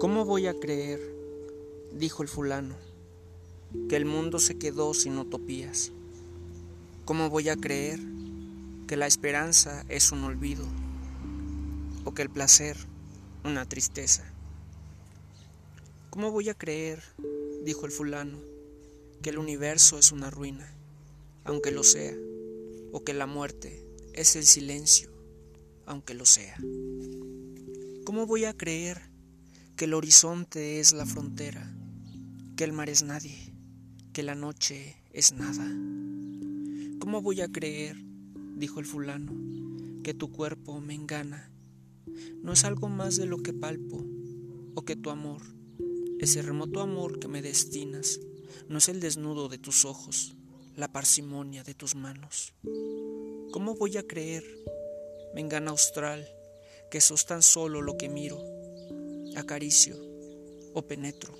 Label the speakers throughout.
Speaker 1: ¿Cómo voy a creer, dijo el fulano, que el mundo se quedó sin utopías? ¿Cómo voy a creer que la esperanza es un olvido o que el placer una tristeza? ¿Cómo voy a creer, dijo el fulano, que el universo es una ruina, aunque lo sea, o que la muerte es el silencio, aunque lo sea? ¿Cómo voy a creer que el horizonte es la frontera, que el mar es nadie, que la noche es nada. ¿Cómo voy a creer, dijo el fulano, que tu cuerpo me engana? No es algo más de lo que palpo, o que tu amor, ese remoto amor que me destinas, no es el desnudo de tus ojos, la parsimonia de tus manos. ¿Cómo voy a creer, me engana austral, que sos tan solo lo que miro? acaricio o penetro.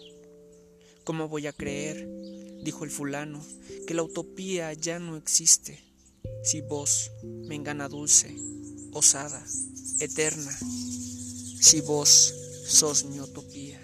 Speaker 1: ¿Cómo voy a creer, dijo el fulano, que la utopía ya no existe, si vos me engana dulce, osada, eterna, si vos sos mi utopía?